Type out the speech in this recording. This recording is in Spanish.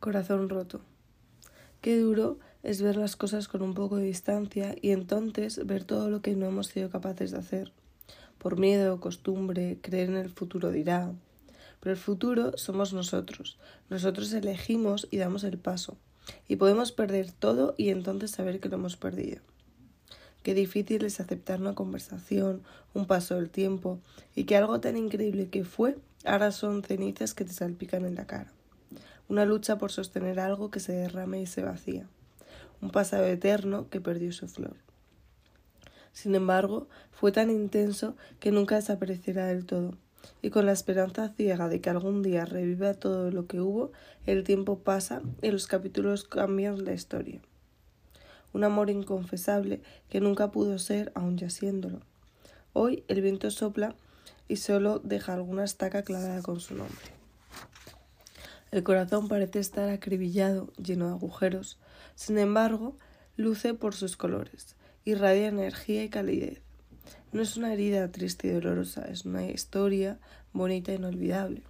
Corazón roto. Qué duro es ver las cosas con un poco de distancia y entonces ver todo lo que no hemos sido capaces de hacer. Por miedo, costumbre, creer en el futuro dirá. Pero el futuro somos nosotros. Nosotros elegimos y damos el paso. Y podemos perder todo y entonces saber que lo hemos perdido. Qué difícil es aceptar una conversación, un paso del tiempo y que algo tan increíble que fue ahora son cenizas que te salpican en la cara una lucha por sostener algo que se derrame y se vacía, un pasado eterno que perdió su flor. Sin embargo, fue tan intenso que nunca desaparecerá del todo, y con la esperanza ciega de que algún día reviva todo lo que hubo, el tiempo pasa y los capítulos cambian la historia. Un amor inconfesable que nunca pudo ser, aun ya siéndolo. Hoy el viento sopla y solo deja alguna estaca clavada con su nombre. El corazón parece estar acribillado, lleno de agujeros. Sin embargo, luce por sus colores, irradia energía y calidez. No es una herida triste y dolorosa, es una historia bonita e inolvidable.